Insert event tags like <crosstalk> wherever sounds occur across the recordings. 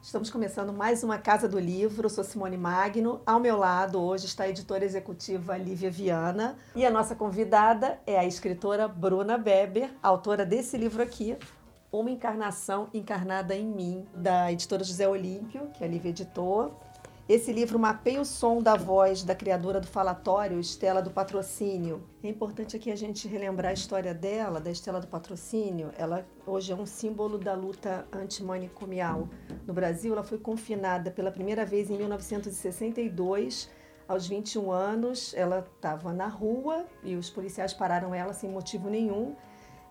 Estamos começando mais uma Casa do Livro. Eu sou Simone Magno. Ao meu lado hoje está a editora executiva Lívia Viana e a nossa convidada é a escritora Bruna Beber, autora desse livro aqui, Uma Encarnação Encarnada em Mim, da editora José Olímpio, que a Lívia editou. Esse livro mapeia o som da voz da criadora do falatório, Estela do Patrocínio. É importante aqui a gente relembrar a história dela, da Estela do Patrocínio. Ela hoje é um símbolo da luta antimanicomial no Brasil. Ela foi confinada pela primeira vez em 1962. Aos 21 anos, ela estava na rua e os policiais pararam ela sem motivo nenhum.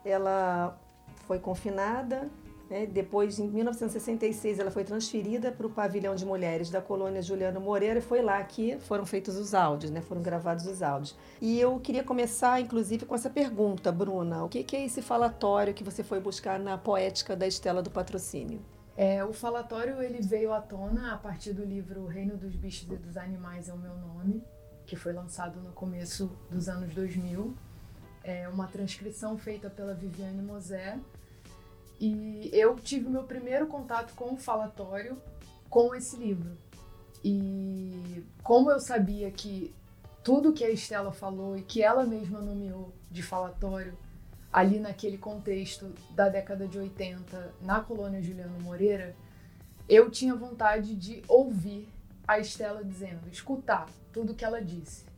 Ela foi confinada, né? Depois, em 1966, ela foi transferida para o pavilhão de mulheres da colônia Juliano Moreira e foi lá que foram feitos os áudios, né? foram gravados os áudios. E eu queria começar, inclusive, com essa pergunta, Bruna: o que é esse falatório que você foi buscar na poética da Estela do Patrocínio? É, o falatório ele veio à tona a partir do livro Reino dos Bichos e dos Animais é o meu nome, que foi lançado no começo dos anos 2000. É uma transcrição feita pela Viviane Mosé e eu tive meu primeiro contato com o falatório com esse livro. E como eu sabia que tudo que a Estela falou e que ela mesma nomeou de falatório ali naquele contexto da década de 80 na colônia Juliano Moreira, eu tinha vontade de ouvir a Estela dizendo, escutar tudo que ela disse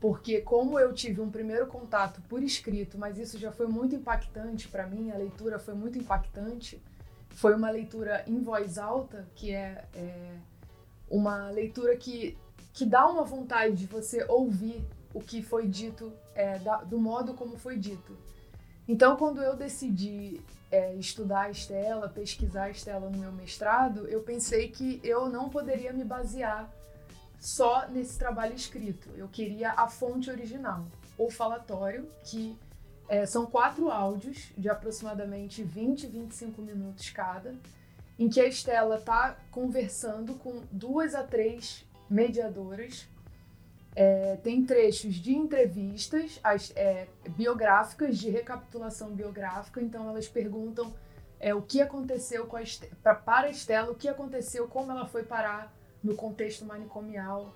porque como eu tive um primeiro contato por escrito, mas isso já foi muito impactante para mim, a leitura foi muito impactante. Foi uma leitura em voz alta, que é, é uma leitura que, que dá uma vontade de você ouvir o que foi dito, é, da, do modo como foi dito. Então, quando eu decidi é, estudar a Estela, pesquisar a Estela no meu mestrado, eu pensei que eu não poderia me basear só nesse trabalho escrito. Eu queria a fonte original, o falatório, que é, são quatro áudios de aproximadamente 20, 25 minutos cada, em que a Estela está conversando com duas a três mediadoras. É, tem trechos de entrevistas as, é, biográficas, de recapitulação biográfica, então elas perguntam é, o que aconteceu com a, pra, para a Estela, o que aconteceu, como ela foi parar no contexto manicomial,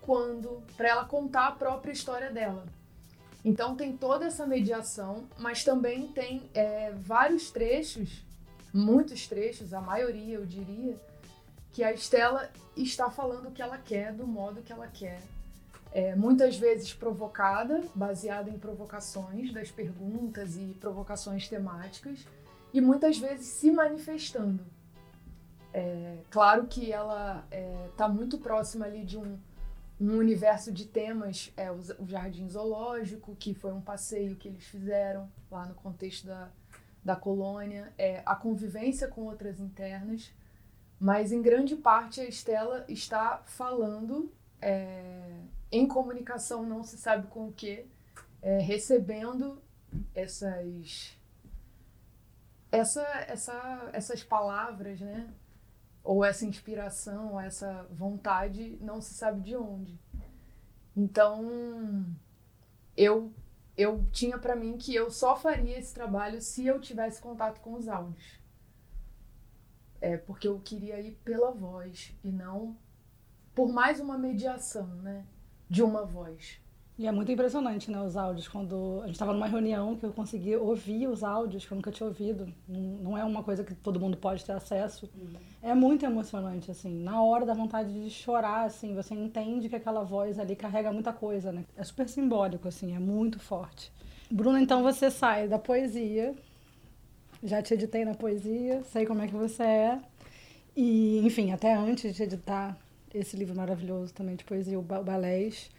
quando para ela contar a própria história dela. Então tem toda essa mediação, mas também tem é, vários trechos, muitos trechos, a maioria eu diria, que a Estela está falando o que ela quer, do modo que ela quer. É, muitas vezes provocada, baseada em provocações das perguntas e provocações temáticas, e muitas vezes se manifestando. É, claro que ela está é, tá muito próxima ali de um, um universo de temas, é, o, o, Jardim Zoológico, que foi um passeio que eles fizeram lá no contexto da, da colônia, é, a convivência com outras internas, mas em grande parte a Estela está falando é, em comunicação, não se sabe com o que, é, recebendo essas, essa, essa, essas palavras, né? Ou essa inspiração, ou essa vontade, não se sabe de onde. Então, eu eu tinha para mim que eu só faria esse trabalho se eu tivesse contato com os áudios. É porque eu queria ir pela voz e não por mais uma mediação, né, de uma voz. E é muito impressionante, né, os áudios. Quando a gente estava numa reunião que eu consegui ouvir os áudios que eu nunca tinha ouvido. Não é uma coisa que todo mundo pode ter acesso. Uhum. É muito emocionante, assim. Na hora da vontade de chorar, assim, você entende que aquela voz ali carrega muita coisa, né? É super simbólico, assim, é muito forte. Bruna, então você sai da poesia. Já te editei na poesia, sei como é que você é. E, enfim, até antes de editar esse livro maravilhoso também de poesia, o Balés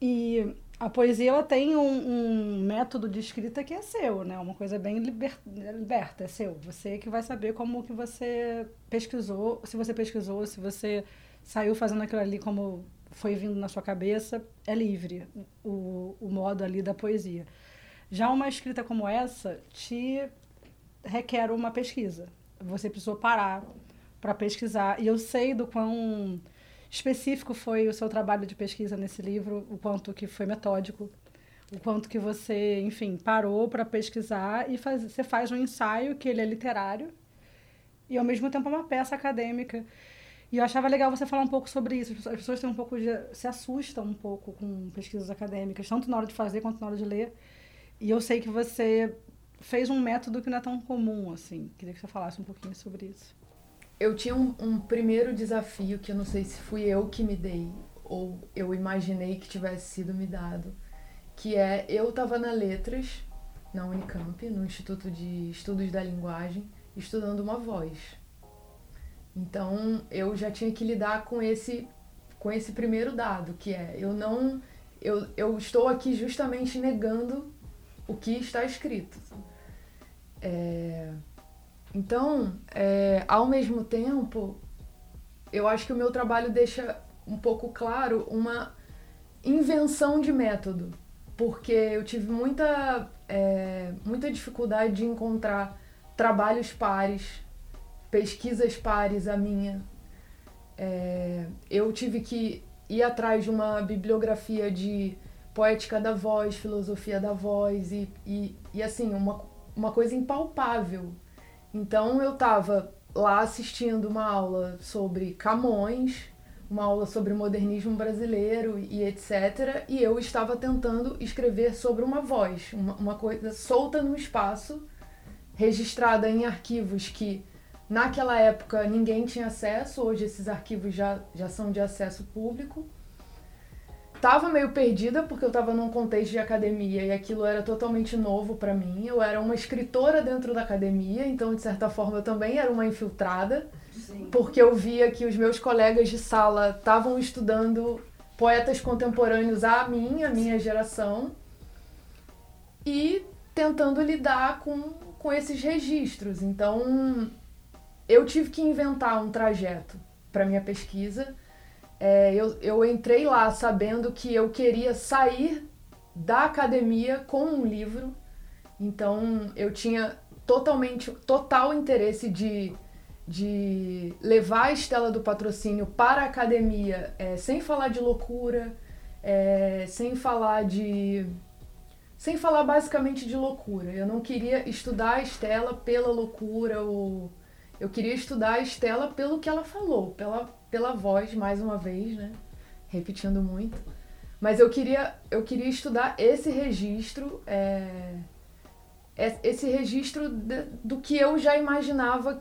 e a poesia ela tem um, um, método de escrita que é seu, né? Uma coisa bem liber, liberta, é seu. Você que vai saber como que você pesquisou, se você pesquisou, se você saiu fazendo aquilo ali como foi vindo na sua cabeça, é livre o, o modo ali da poesia. Já uma escrita como essa te requer uma pesquisa. Você precisou parar para pesquisar. E eu sei do quão específico foi o seu trabalho de pesquisa nesse livro, o quanto que foi metódico, o quanto que você, enfim, parou para pesquisar e faz, você faz um ensaio que ele é literário e ao mesmo tempo é uma peça acadêmica. E eu achava legal você falar um pouco sobre isso. As pessoas têm um pouco de, se assustam um pouco com pesquisas acadêmicas, tanto na hora de fazer quanto na hora de ler. E eu sei que você fez um método que não é tão comum, assim. Queria que você falasse um pouquinho sobre isso. Eu tinha um, um primeiro desafio que eu não sei se fui eu que me dei ou eu imaginei que tivesse sido me dado, que é eu estava na letras na Unicamp, no Instituto de Estudos da Linguagem, estudando uma voz. Então eu já tinha que lidar com esse com esse primeiro dado, que é eu não eu, eu estou aqui justamente negando o que está escrito. É, então, é, ao mesmo tempo, eu acho que o meu trabalho deixa um pouco claro uma invenção de método, porque eu tive muita, é, muita dificuldade de encontrar trabalhos pares, pesquisas pares a minha. É, eu tive que ir atrás de uma bibliografia de poética da voz, filosofia da voz e, e, e assim, uma, uma coisa impalpável. Então eu estava lá assistindo uma aula sobre Camões, uma aula sobre modernismo brasileiro e etc. E eu estava tentando escrever sobre uma voz, uma, uma coisa solta no espaço, registrada em arquivos que naquela época ninguém tinha acesso, hoje esses arquivos já, já são de acesso público tava meio perdida porque eu tava num contexto de academia e aquilo era totalmente novo para mim. Eu era uma escritora dentro da academia, então de certa forma eu também era uma infiltrada, Sim. porque eu via que os meus colegas de sala estavam estudando poetas contemporâneos a mim, a minha geração, e tentando lidar com, com esses registros. Então eu tive que inventar um trajeto para minha pesquisa é, eu, eu entrei lá sabendo que eu queria sair da academia com um livro, então eu tinha totalmente, total interesse de, de levar a Estela do Patrocínio para a academia, é, sem falar de loucura, é, sem falar de. Sem falar basicamente de loucura. Eu não queria estudar a Estela pela loucura, ou eu queria estudar a Estela pelo que ela falou, pela pela voz, mais uma vez, né? Repetindo muito. Mas eu queria, eu queria estudar esse registro, é, esse registro de, do que eu já imaginava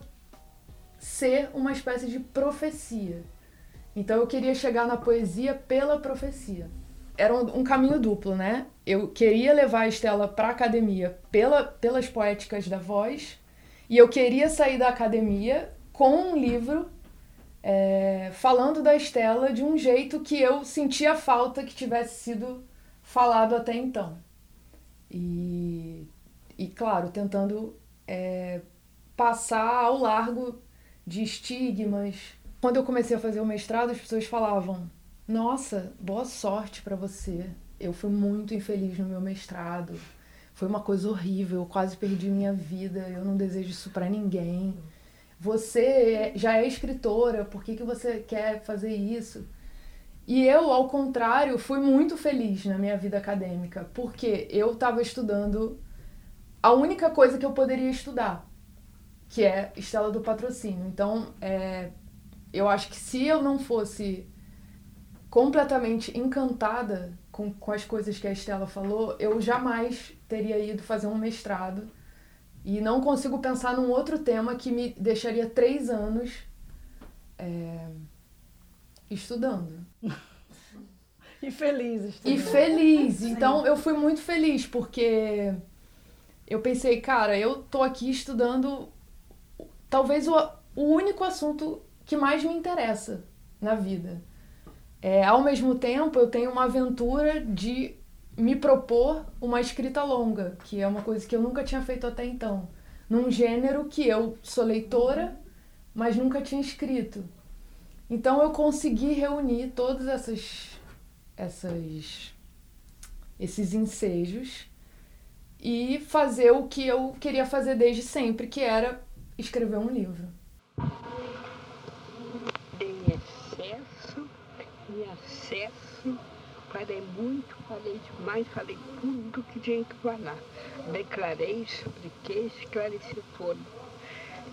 ser uma espécie de profecia. Então eu queria chegar na poesia pela profecia. Era um, um caminho duplo, né? Eu queria levar a Estela para a academia pela, pelas poéticas da voz, e eu queria sair da academia com um livro é, falando da Estela de um jeito que eu sentia falta que tivesse sido falado até então. E, e claro, tentando é, passar ao largo de estigmas. Quando eu comecei a fazer o mestrado, as pessoas falavam: Nossa, boa sorte para você. Eu fui muito infeliz no meu mestrado. Foi uma coisa horrível, eu quase perdi minha vida. Eu não desejo isso para ninguém você já é escritora, por que, que você quer fazer isso? E eu, ao contrário, fui muito feliz na minha vida acadêmica, porque eu estava estudando a única coisa que eu poderia estudar, que é Estela do Patrocínio. Então, é, eu acho que se eu não fosse completamente encantada com, com as coisas que a Estela falou, eu jamais teria ido fazer um mestrado e não consigo pensar num outro tema que me deixaria três anos é, estudando. <laughs> e feliz estudando. E feliz. Então eu fui muito feliz, porque eu pensei, cara, eu tô aqui estudando talvez o, o único assunto que mais me interessa na vida. É, ao mesmo tempo, eu tenho uma aventura de me propor uma escrita longa, que é uma coisa que eu nunca tinha feito até então, num gênero que eu sou leitora, mas nunca tinha escrito. Então eu consegui reunir todos essas, essas, esses ensejos e fazer o que eu queria fazer desde sempre, que era escrever um livro. Em excesso e acesso Falei muito, falei demais, falei tudo que tinha que falar. Declarei, expliquei, esclareci tudo.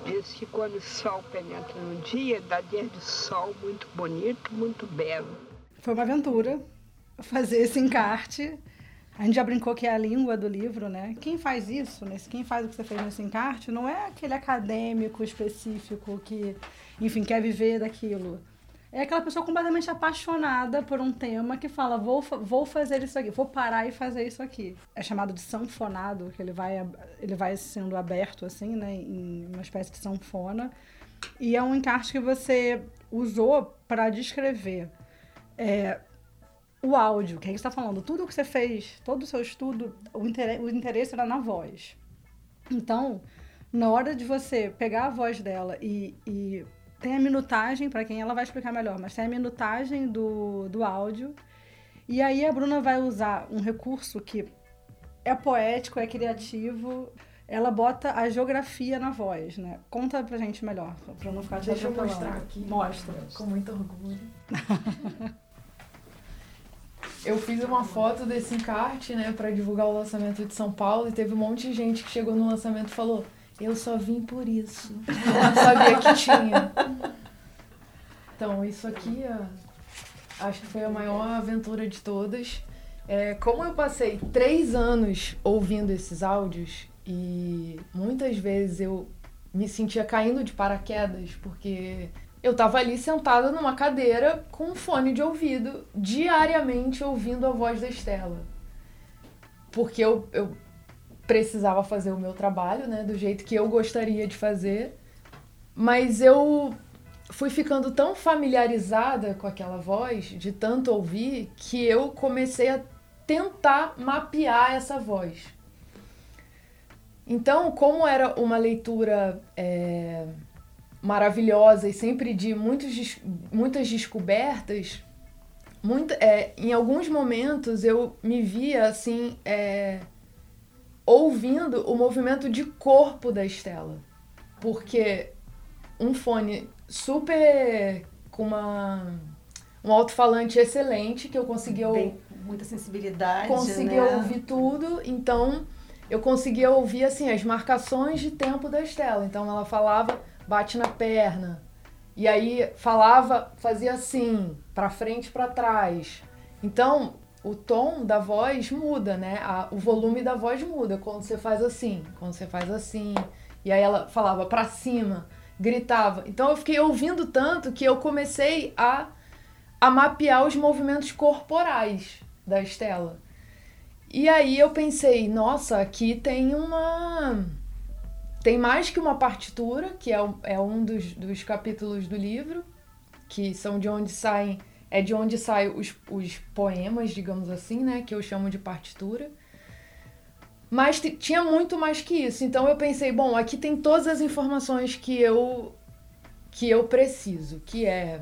Diz que quando o sol penetra no dia, dá dia de sol muito bonito, muito belo. Foi uma aventura fazer esse encarte. A gente já brincou que é a língua do livro, né? Quem faz isso, nesse, quem faz o que você fez nesse encarte, não é aquele acadêmico específico que, enfim, quer viver daquilo. É aquela pessoa completamente apaixonada por um tema que fala, vou, vou fazer isso aqui, vou parar e fazer isso aqui. É chamado de sanfonado, que ele vai, ele vai sendo aberto, assim, né, em uma espécie de sanfona. E é um encarte que você usou para descrever é, o áudio, que a gente está falando, tudo que você fez, todo o seu estudo, o interesse, o interesse era na voz. Então, na hora de você pegar a voz dela e, e tem a minutagem, para quem ela vai explicar melhor, mas tem a minutagem do, do áudio. E aí a Bruna vai usar um recurso que é poético, é criativo. Ela bota a geografia na voz, né? Conta pra gente melhor, pra não ficar te Deixa eu mostrar aqui. Mostra. Com muito orgulho. <laughs> eu fiz uma foto desse encarte, né, para divulgar o lançamento de São Paulo e teve um monte de gente que chegou no lançamento e falou: "Eu só vim por isso. Eu sabia que tinha". Então, isso aqui, acho que foi a maior aventura de todas. É, como eu passei três anos ouvindo esses áudios e muitas vezes eu me sentia caindo de paraquedas porque eu estava ali sentada numa cadeira com um fone de ouvido, diariamente ouvindo a voz da Estela. Porque eu, eu precisava fazer o meu trabalho, né, do jeito que eu gostaria de fazer, mas eu fui ficando tão familiarizada com aquela voz, de tanto ouvir, que eu comecei a tentar mapear essa voz. Então, como era uma leitura é, maravilhosa e sempre de muitos, muitas descobertas, muito, é, em alguns momentos eu me via assim, é, ouvindo o movimento de corpo da Estela. Porque um fone super com uma um alto-falante excelente que eu conseguia Bem, muita sensibilidade, conseguia né? ouvir tudo, então eu conseguia ouvir assim as marcações de tempo da Estela. Então ela falava bate na perna. E aí falava, fazia assim, para frente, para trás. Então, o tom da voz muda, né? A, o volume da voz muda quando você faz assim, quando você faz assim. E aí ela falava para cima, gritava. Então eu fiquei ouvindo tanto que eu comecei a, a mapear os movimentos corporais da Estela. E aí eu pensei, nossa, aqui tem uma tem mais que uma partitura, que é, é um dos, dos capítulos do livro, que são de onde saem. É de onde saem os, os poemas, digamos assim, né? Que eu chamo de partitura. Mas tinha muito mais que isso. Então eu pensei, bom, aqui tem todas as informações que eu que eu preciso, que é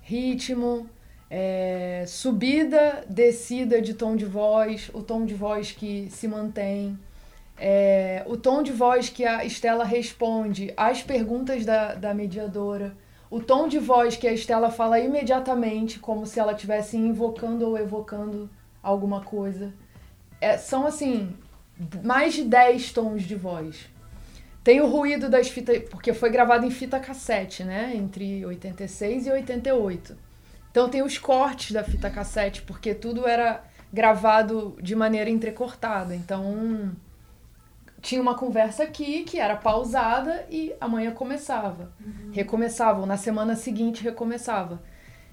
ritmo, é, subida, descida de tom de voz, o tom de voz que se mantém, é, o tom de voz que a Estela responde às perguntas da, da mediadora, o tom de voz que a Estela fala imediatamente, como se ela estivesse invocando ou evocando alguma coisa. É, são, assim, mais de 10 tons de voz. Tem o ruído das fitas, porque foi gravado em fita cassete, né? Entre 86 e 88. Então tem os cortes da fita cassete, porque tudo era gravado de maneira entrecortada. Então tinha uma conversa aqui que era pausada e amanhã começava. Uhum. Recomeçava, ou na semana seguinte recomeçava.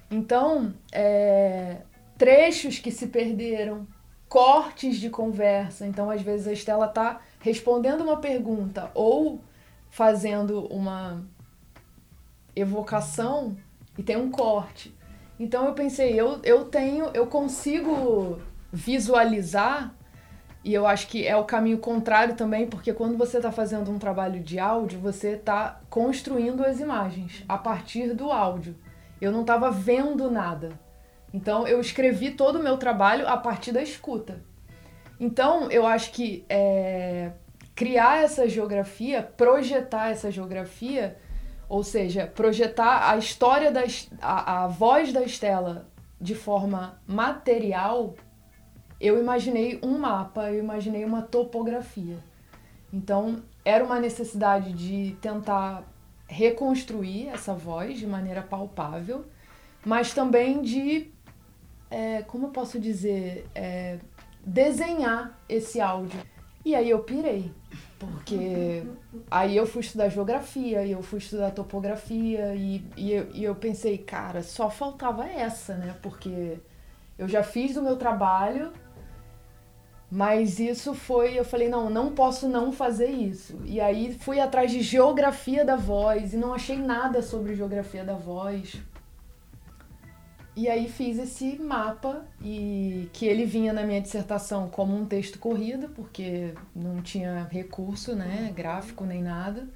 Então, é, trechos que se perderam, cortes de conversa. Então, às vezes, a Estela tá respondendo uma pergunta ou fazendo uma evocação e tem um corte. Então eu pensei, eu, eu tenho, eu consigo visualizar e eu acho que é o caminho contrário também, porque quando você está fazendo um trabalho de áudio, você está construindo as imagens a partir do áudio. Eu não estava vendo nada. Então eu escrevi todo o meu trabalho a partir da escuta. Então eu acho que é, criar essa geografia, projetar essa geografia, ou seja, projetar a história da a, a voz da Estela de forma material eu imaginei um mapa, eu imaginei uma topografia. Então, era uma necessidade de tentar reconstruir essa voz de maneira palpável, mas também de, é, como eu posso dizer, é, desenhar esse áudio. E aí eu pirei, porque aí eu fui estudar geografia, e eu fui estudar topografia, e, e, eu, e eu pensei, cara, só faltava essa, né? Porque eu já fiz o meu trabalho, mas isso foi, eu falei, não, não posso não fazer isso. E aí fui atrás de geografia da voz e não achei nada sobre geografia da voz. E aí fiz esse mapa e que ele vinha na minha dissertação como um texto corrido, porque não tinha recurso, né, gráfico nem nada.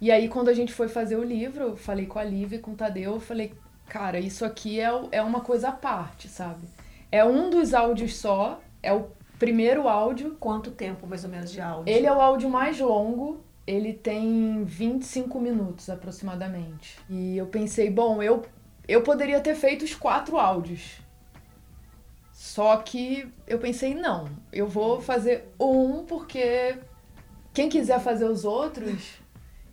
E aí quando a gente foi fazer o livro, eu falei com a Liv e com o Tadeu, eu falei, cara, isso aqui é, é uma coisa à parte, sabe? É um dos áudios só, é o primeiro áudio. Quanto tempo mais ou menos de áudio? Ele é o áudio mais longo, ele tem 25 minutos aproximadamente. E eu pensei, bom, eu eu poderia ter feito os quatro áudios. Só que eu pensei, não, eu vou fazer um porque quem quiser fazer os outros.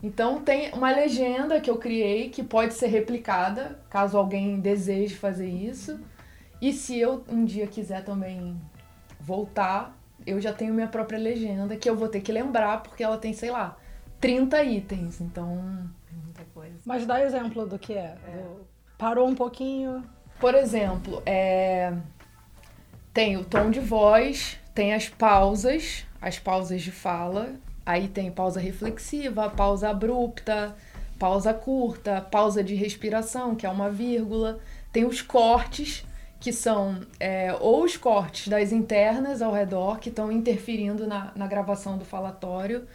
Então tem uma legenda que eu criei que pode ser replicada, caso alguém deseje fazer isso. E se eu um dia quiser também voltar, eu já tenho minha própria legenda que eu vou ter que lembrar porque ela tem, sei lá, 30 itens. Então, é muita coisa. Mas dá exemplo do que é. é. Do Parou um pouquinho. Por exemplo, é... tem o tom de voz, tem as pausas, as pausas de fala, aí tem pausa reflexiva, pausa abrupta, pausa curta, pausa de respiração, que é uma vírgula, tem os cortes, que são é, ou os cortes das internas ao redor, que estão interferindo na, na gravação do falatório,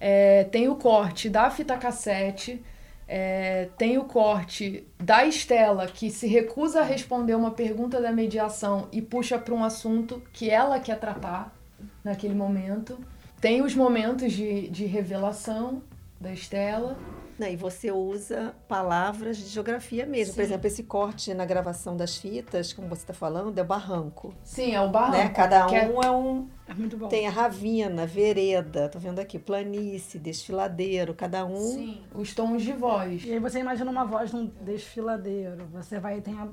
é, tem o corte da fita cassete, é, tem o corte da Estela, que se recusa a responder uma pergunta da mediação e puxa para um assunto que ela quer tratar naquele momento. Tem os momentos de, de revelação da Estela. Não, e você usa palavras de geografia mesmo. Sim. Por exemplo, esse corte na gravação das fitas, como você está falando, é o barranco. Sim, é o barranco. Né? Cada um é... é... um. É muito bom. Tem a ravina, vereda, tô vendo aqui, planície, desfiladeiro, cada um. Sim, os tons de voz. E aí você imagina uma voz num desfiladeiro. Você vai tem a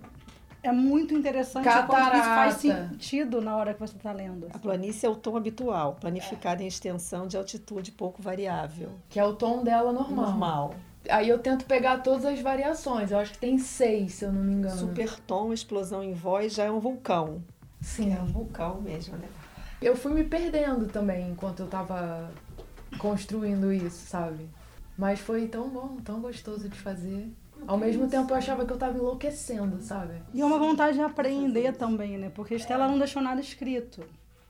é muito interessante Catarata. isso faz sentido na hora que você está lendo. A planície é o tom habitual, planificado é. em extensão de altitude pouco variável. Que é o tom dela normal. Normal. Aí eu tento pegar todas as variações. Eu acho que tem seis, se eu não me engano. Super tom, explosão em voz, já é um vulcão. Sim. É um vulcão mesmo, né? Eu fui me perdendo também enquanto eu tava construindo isso, sabe? Mas foi tão bom, tão gostoso de fazer. Ao mesmo tempo eu achava que eu tava enlouquecendo, sabe? E é uma vontade de aprender também, né? Porque Estela não deixou nada escrito.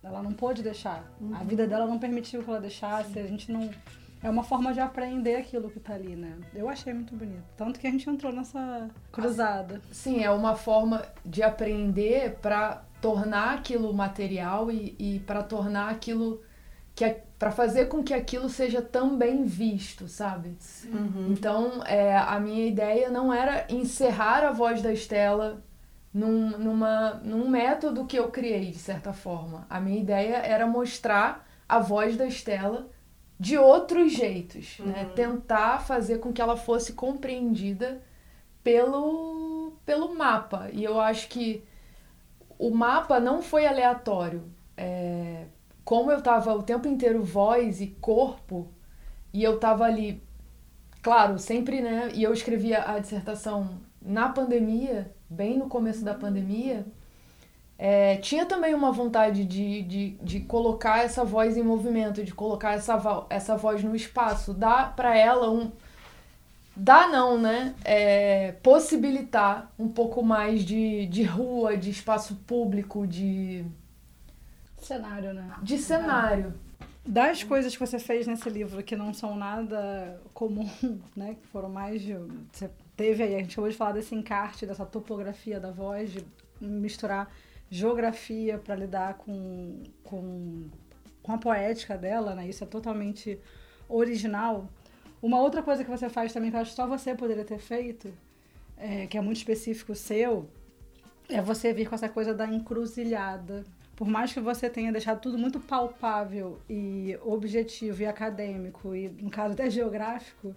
Ela não pôde deixar. Uhum. A vida dela não permitiu que ela deixasse. A gente não. É uma forma de aprender aquilo que tá ali, né? Eu achei muito bonito. Tanto que a gente entrou nessa cruzada. Sim, é uma forma de aprender para tornar aquilo material e, e para tornar aquilo que é para fazer com que aquilo seja também visto, sabe? Uhum. Então, é, a minha ideia não era encerrar a voz da Estela num, numa, num método que eu criei, de certa forma. A minha ideia era mostrar a voz da Estela de outros jeitos, né? uhum. né? Tentar fazer com que ela fosse compreendida pelo, pelo mapa. E eu acho que o mapa não foi aleatório. É, como eu tava o tempo inteiro voz e corpo, e eu tava ali, claro, sempre, né? E eu escrevia a dissertação na pandemia, bem no começo da pandemia. É, tinha também uma vontade de, de, de colocar essa voz em movimento, de colocar essa, essa voz no espaço, dar para ela um. Dá não, né? É, possibilitar um pouco mais de, de rua, de espaço público, de Cenário, né? De cenário. Das coisas que você fez nesse livro que não são nada comum, <laughs> né? Que foram mais de. Você teve aí, a gente acabou de falar desse encarte, dessa topografia da voz, de misturar geografia para lidar com, com, com a poética dela, né? Isso é totalmente original. Uma outra coisa que você faz também, que eu acho que só você poderia ter feito, é, que é muito específico seu, é você vir com essa coisa da encruzilhada por mais que você tenha deixado tudo muito palpável e objetivo e acadêmico, e no caso até geográfico,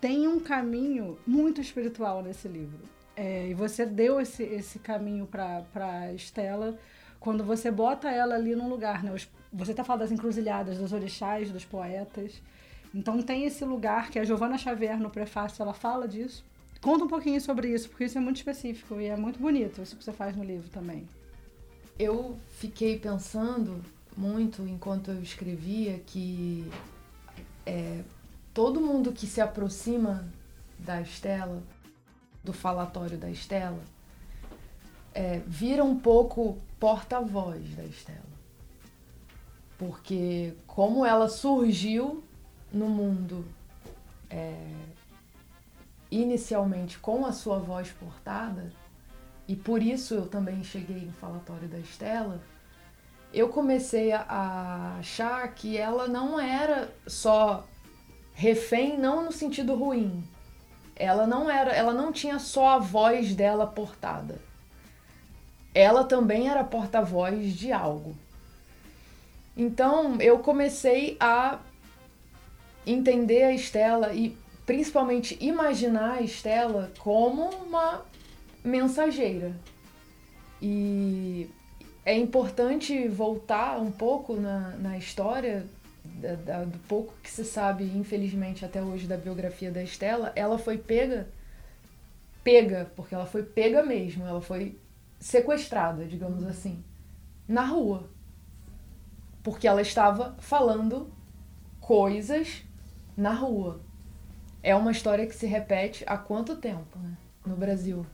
tem um caminho muito espiritual nesse livro. É, e você deu esse, esse caminho para Estela quando você bota ela ali num lugar. Né? Você está falando das encruzilhadas, dos orixás, dos poetas. Então tem esse lugar que a Giovanna Xavier no prefácio ela fala disso. Conta um pouquinho sobre isso, porque isso é muito específico e é muito bonito isso que você faz no livro também. Eu fiquei pensando muito enquanto eu escrevia que é, todo mundo que se aproxima da Estela, do falatório da Estela, é, vira um pouco porta-voz da Estela. Porque como ela surgiu no mundo é, inicialmente com a sua voz portada, e por isso eu também cheguei no falatório da Estela, eu comecei a achar que ela não era só refém, não no sentido ruim. Ela não era, ela não tinha só a voz dela portada. Ela também era porta-voz de algo. Então eu comecei a entender a Estela e principalmente imaginar a Estela como uma mensageira. E é importante voltar um pouco na, na história, da, da, do pouco que se sabe, infelizmente, até hoje da biografia da Estela. Ela foi pega, pega, porque ela foi pega mesmo, ela foi sequestrada, digamos assim, na rua. Porque ela estava falando coisas na rua. É uma história que se repete há quanto tempo né, no Brasil?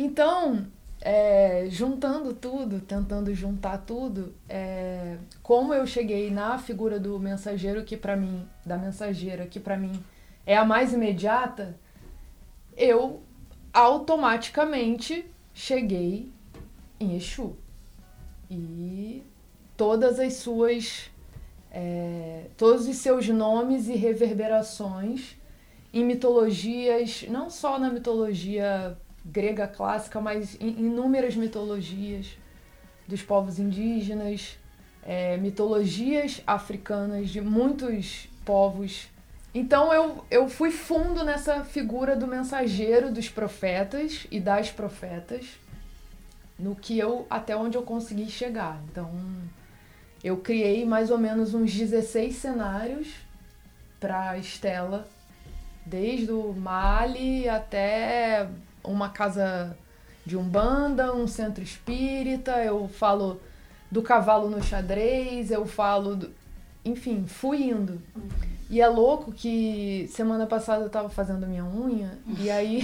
Então, é, juntando tudo, tentando juntar tudo, é, como eu cheguei na figura do mensageiro, que para mim, da mensageira, que para mim é a mais imediata, eu automaticamente cheguei em Exu. E todas as suas é, todos os seus nomes e reverberações em mitologias, não só na mitologia grega clássica, mas em inúmeras mitologias dos povos indígenas, é, mitologias africanas de muitos povos. Então eu, eu fui fundo nessa figura do mensageiro dos profetas e das profetas, no que eu até onde eu consegui chegar. Então eu criei mais ou menos uns 16 cenários para Estela, desde o Mali até uma casa de umbanda, um centro espírita, eu falo do cavalo no xadrez, eu falo, do... enfim, fui indo. E é louco que semana passada eu tava fazendo minha unha e aí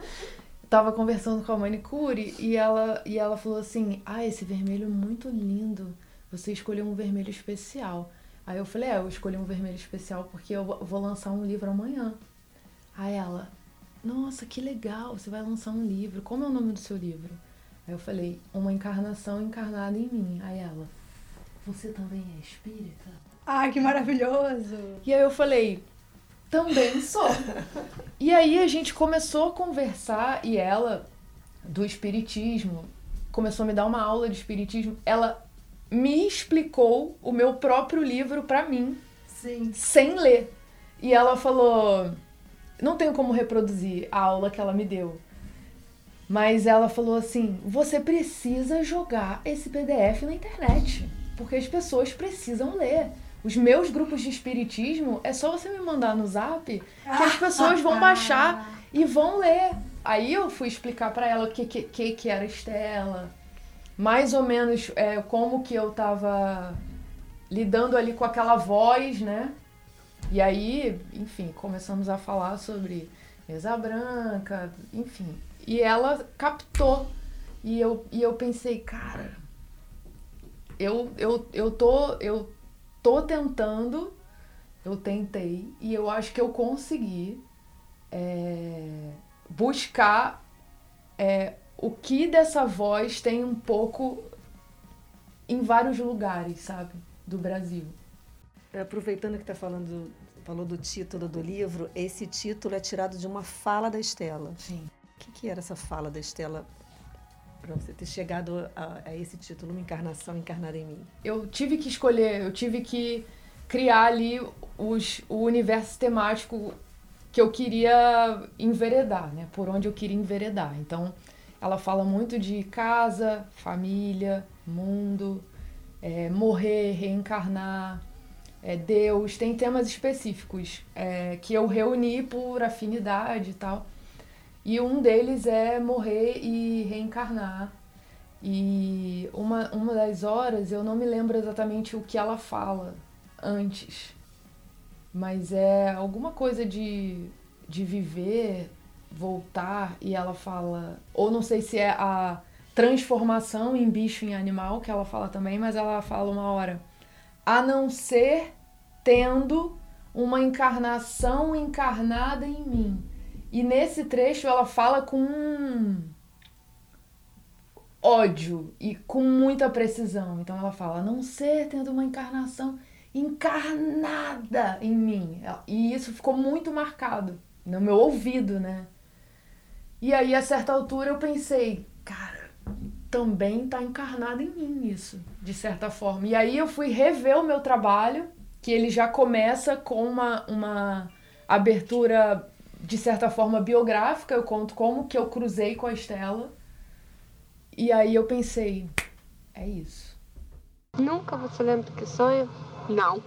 <laughs> tava conversando com a manicure e ela e ela falou assim: "Ah, esse vermelho é muito lindo" você escolheu um vermelho especial. Aí eu falei, é, eu escolhi um vermelho especial porque eu vou lançar um livro amanhã. Aí ela, nossa, que legal, você vai lançar um livro. Como é o nome do seu livro? Aí eu falei, Uma Encarnação Encarnada em Mim. Aí ela, você também é espírita? Ai, que maravilhoso! E aí eu falei, também sou. <laughs> e aí a gente começou a conversar e ela, do espiritismo, começou a me dar uma aula de espiritismo. Ela me explicou o meu próprio livro para mim, Sim. sem ler. E ela falou: não tenho como reproduzir a aula que ela me deu. Mas ela falou assim: você precisa jogar esse PDF na internet, porque as pessoas precisam ler. Os meus grupos de espiritismo é só você me mandar no zap que as pessoas vão baixar e vão ler. Aí eu fui explicar para ela o que, que, que era Estela, mais ou menos é, como que eu tava lidando ali com aquela voz, né? E aí, enfim, começamos a falar sobre mesa branca, enfim. E ela captou. E eu, e eu pensei, cara, eu, eu, eu, tô, eu tô tentando, eu tentei, e eu acho que eu consegui é, buscar é, o que dessa voz tem um pouco em vários lugares, sabe, do Brasil. Aproveitando que está falando, falou do título do livro, esse título é tirado de uma fala da Estela. Sim. O que, que era essa fala da Estela para você ter chegado a, a, esse título, Uma Encarnação Encarnada em Mim? Eu tive que escolher, eu tive que criar ali os, o universo temático que eu queria enveredar, né? Por onde eu queria enveredar. Então, ela fala muito de casa, família, mundo, é, morrer, reencarnar, é, Deus. Tem temas específicos é, que eu reuni por afinidade e tal. E um deles é morrer e reencarnar. E uma, uma das horas, eu não me lembro exatamente o que ela fala antes, mas é alguma coisa de, de viver, voltar, e ela fala, ou não sei se é a transformação em bicho em animal, que ela fala também, mas ela fala uma hora, a não ser tendo uma encarnação encarnada em mim. E nesse trecho ela fala com ódio e com muita precisão. Então ela fala, a não ser tendo uma encarnação encarnada em mim. E isso ficou muito marcado no meu ouvido, né? E aí, a certa altura, eu pensei, cara, também tá encarnado em mim isso, de certa forma. E aí eu fui rever o meu trabalho, que ele já começa com uma, uma abertura, de certa forma, biográfica. Eu conto como que eu cruzei com a Estela. E aí eu pensei, é isso. Nunca você lembra que sonha? Não.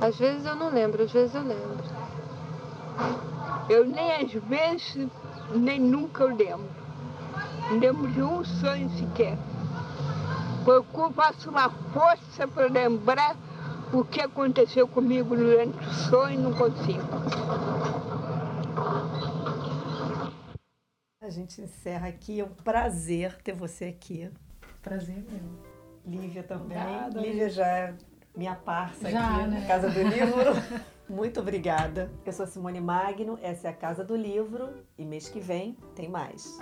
Às vezes eu não lembro, às vezes eu lembro. Eu nem às vezes, nem nunca eu lembro. Não lembro de um sonho sequer. Porque eu faço uma força para lembrar o que aconteceu comigo durante o sonho e não consigo. A gente encerra aqui. É um prazer ter você aqui. Prazer meu. Lívia também. Obrigada. Lívia já é minha parça Já, aqui né? na Casa do Livro. <laughs> Muito obrigada. Eu sou Simone Magno, essa é a Casa do Livro e mês que vem tem mais.